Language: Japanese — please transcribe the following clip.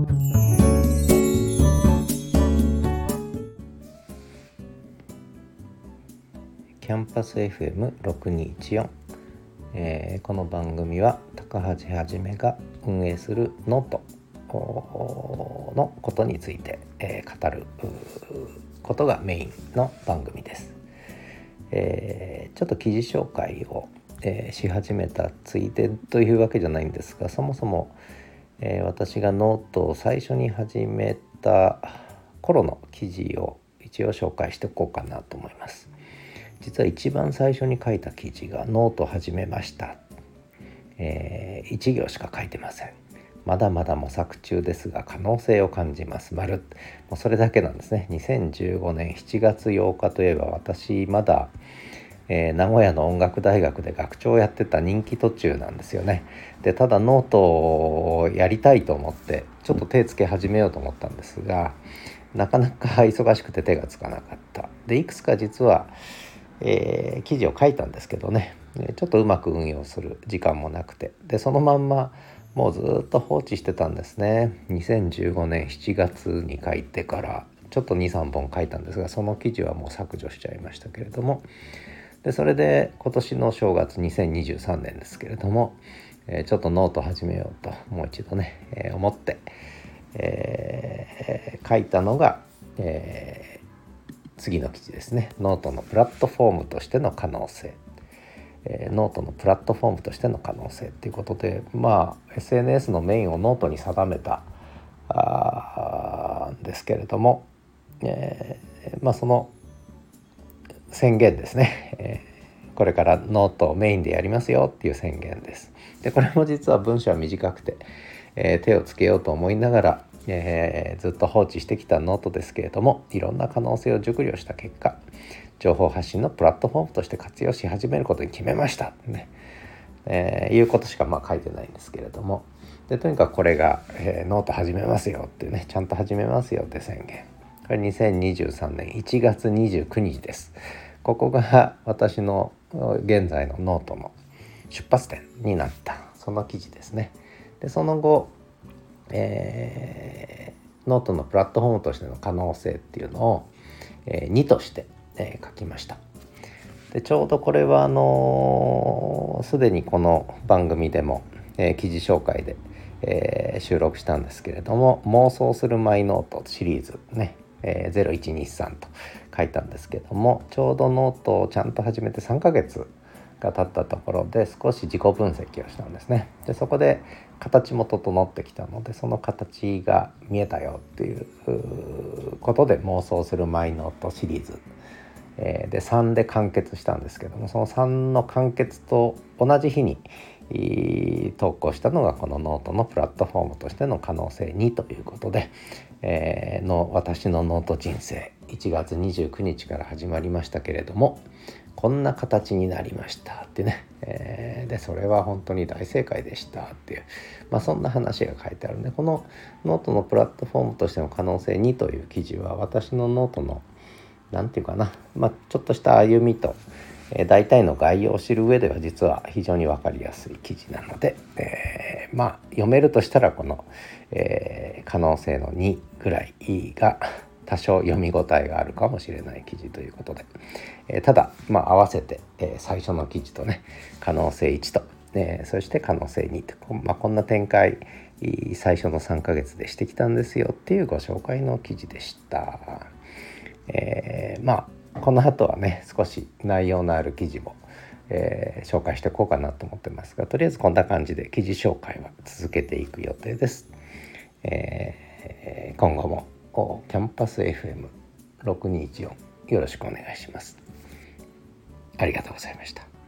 キャンパス FM6214、えー、この番組は高橋はじめが運営するノートのことについて、えー、語ることがメインの番組です。えー、ちょっと記事紹介を、えー、し始めたついでというわけじゃないんですがそもそも、えー、私がノートを最初に始めた頃の記事を一応紹介しておこうかなと思います。実は一番最初に書いた記事が「ノート始めました」えー、1行しか書いてません。まだまだ模索中ですが可能性を感じます。丸もうそれだけなんですね。2015年7月8日といえば私まだ、えー、名古屋の音楽大学で学長をやってた任期途中なんですよね。でただノートをやりたいと思ってちょっと手つけ始めようと思ったんですがなかなか忙しくて手がつかなかった。でいくつか実は、えー、記事を書いたんですけどねちょっとうまく運用する時間もなくてでそのまんまもうずっと放置してたんですね2015年7月に書いてからちょっと23本書いたんですがその記事はもう削除しちゃいましたけれどもでそれで今年の正月2023年ですけれども、えー、ちょっとノート始めようともう一度ね、えー、思って、えー、書いたのが、え次の記事ですね。ノートのプラットフォームとしての可能性。え、ノートのプラットフォームとしての可能性っていうことでまあ SNS のメインをノートに定めたあんですけれども、え、まあその宣言ですね、え、これからノートをメインでやりますよっていう宣言です。でこれも実は文章は短くて、えー、手をつけようと思いながら、えー、ずっと放置してきたノートですけれどもいろんな可能性を熟慮した結果情報発信のプラットフォームとして活用し始めることに決めました。ね、えー、いうことしかまあ書いてないんですけれども。でとにかくこれが、えー、ノート始めますよっていうねちゃんと始めますよって宣言。これ2023年1月29日です。ここが私の現在のノートの出発点になったその記事ですね。でその後、えー、ノートのプラットフォームとしての可能性っていうのを、えー、2としてえー、書きました。でちょうどこれはあの、すでにこの番組でも、えー、記事紹介で、えー、収録したんですけれども「妄想するマイノート」シリーズね、えー、0123と書いたんですけどもちょうどノートをちゃんと始めて3ヶ月が経ったところで少し自己分析をしたんですね。でそこで形も整ってきたのでその形が見えたよっていうことで妄想するマイノートシリーズえー、で3で完結したんですけどもその3の完結と同じ日に投稿したのがこのノートのプラットフォームとしての可能性2ということで、えー、の私のノート人生。1月29日から始まりましたけれどもこんな形になりましたってね、えー、でそれは本当に大正解でしたっていう、まあ、そんな話が書いてあるんでこのノートのプラットフォームとしての可能性2という記事は私のノートの何て言うかな、まあ、ちょっとした歩みと、えー、大体の概要を知る上では実は非常に分かりやすい記事なので、えー、まあ読めるとしたらこの、えー、可能性の2ぐらいが多少読み応えがあるかもしれない記事ということで、え、ただ、まあ、合わせて、え、最初の記事とね可能性1と、え、そして可能性2と、まあ、こんな展開最初の3ヶ月でしてきたんですよっていうご紹介の記事でした。え、まあこの後はね少し内容のある記事も、えー、紹介していこうかなと思ってますがとりあえずこんな感じで記事紹介は続けていく予定です。えー、今後もキャンパス FM6214 よろしくお願いします。ありがとうございました。